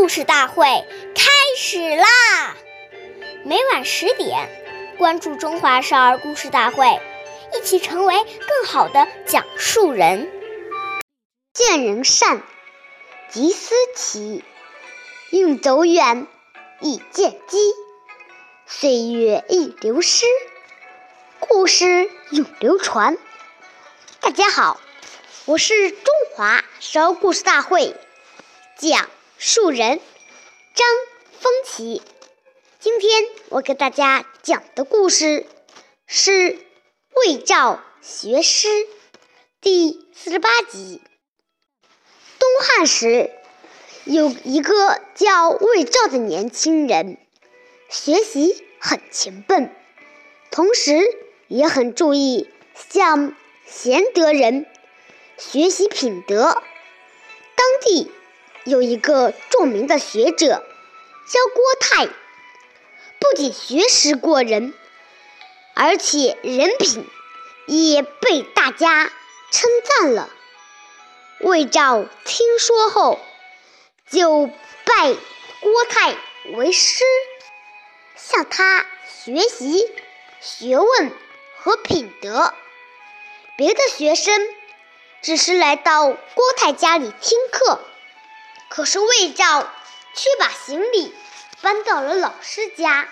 故事大会开始啦！每晚十点，关注《中华少儿故事大会》，一起成为更好的讲述人。见人善，即思齐；运走远，以见机。岁月易流失，故事永流传。大家好，我是中华少儿故事大会讲。树人张风奇，今天我给大家讲的故事是《魏赵学诗》第四十八集。东汉时，有一个叫魏赵的年轻人，学习很勤奋，同时也很注意向贤德人学习品德。当地。有一个著名的学者叫郭泰，不仅学识过人，而且人品也被大家称赞了。魏赵听说后，就拜郭泰为师，向他学习学问和品德。别的学生只是来到郭泰家里听课。可是魏赵却把行李搬到了老师家，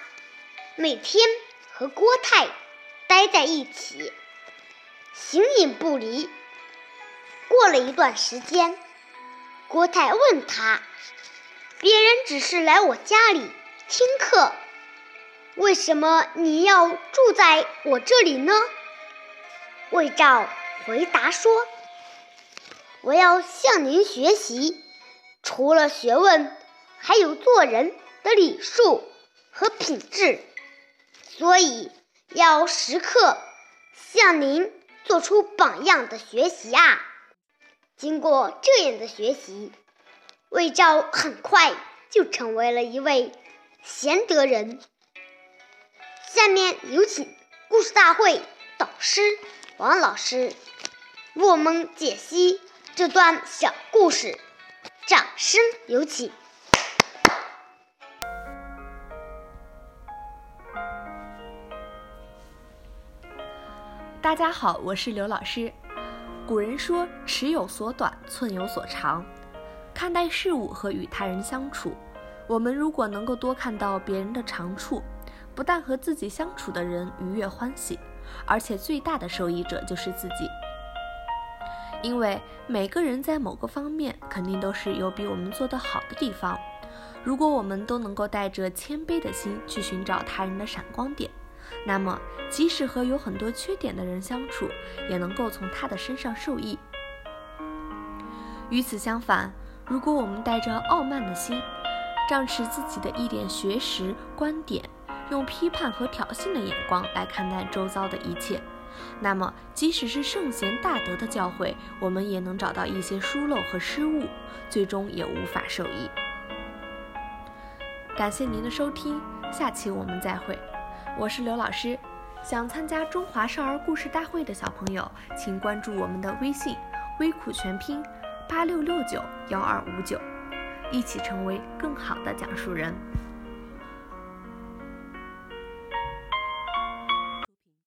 每天和郭泰待在一起，形影不离。过了一段时间，郭泰问他：“别人只是来我家里听课，为什么你要住在我这里呢？”魏赵回答说：“我要向您学习。”除了学问，还有做人的礼数和品质，所以要时刻向您做出榜样的学习啊！经过这样的学习，魏昭很快就成为了一位贤德人。下面有请故事大会导师王老师为我们解析这段小故事。掌声有请！大家好，我是刘老师。古人说“尺有所短，寸有所长”。看待事物和与他人相处，我们如果能够多看到别人的长处，不但和自己相处的人愉悦欢喜，而且最大的受益者就是自己。因为每个人在某个方面肯定都是有比我们做得好的地方。如果我们都能够带着谦卑的心去寻找他人的闪光点，那么即使和有很多缺点的人相处，也能够从他的身上受益。与此相反，如果我们带着傲慢的心，仗持自己的一点学识观点，用批判和挑衅的眼光来看待周遭的一切。那么，即使是圣贤大德的教诲，我们也能找到一些疏漏和失误，最终也无法受益。感谢您的收听，下期我们再会。我是刘老师，想参加中华少儿故事大会的小朋友，请关注我们的微信“微苦全拼八六六九幺二五九”，一起成为更好的讲述人。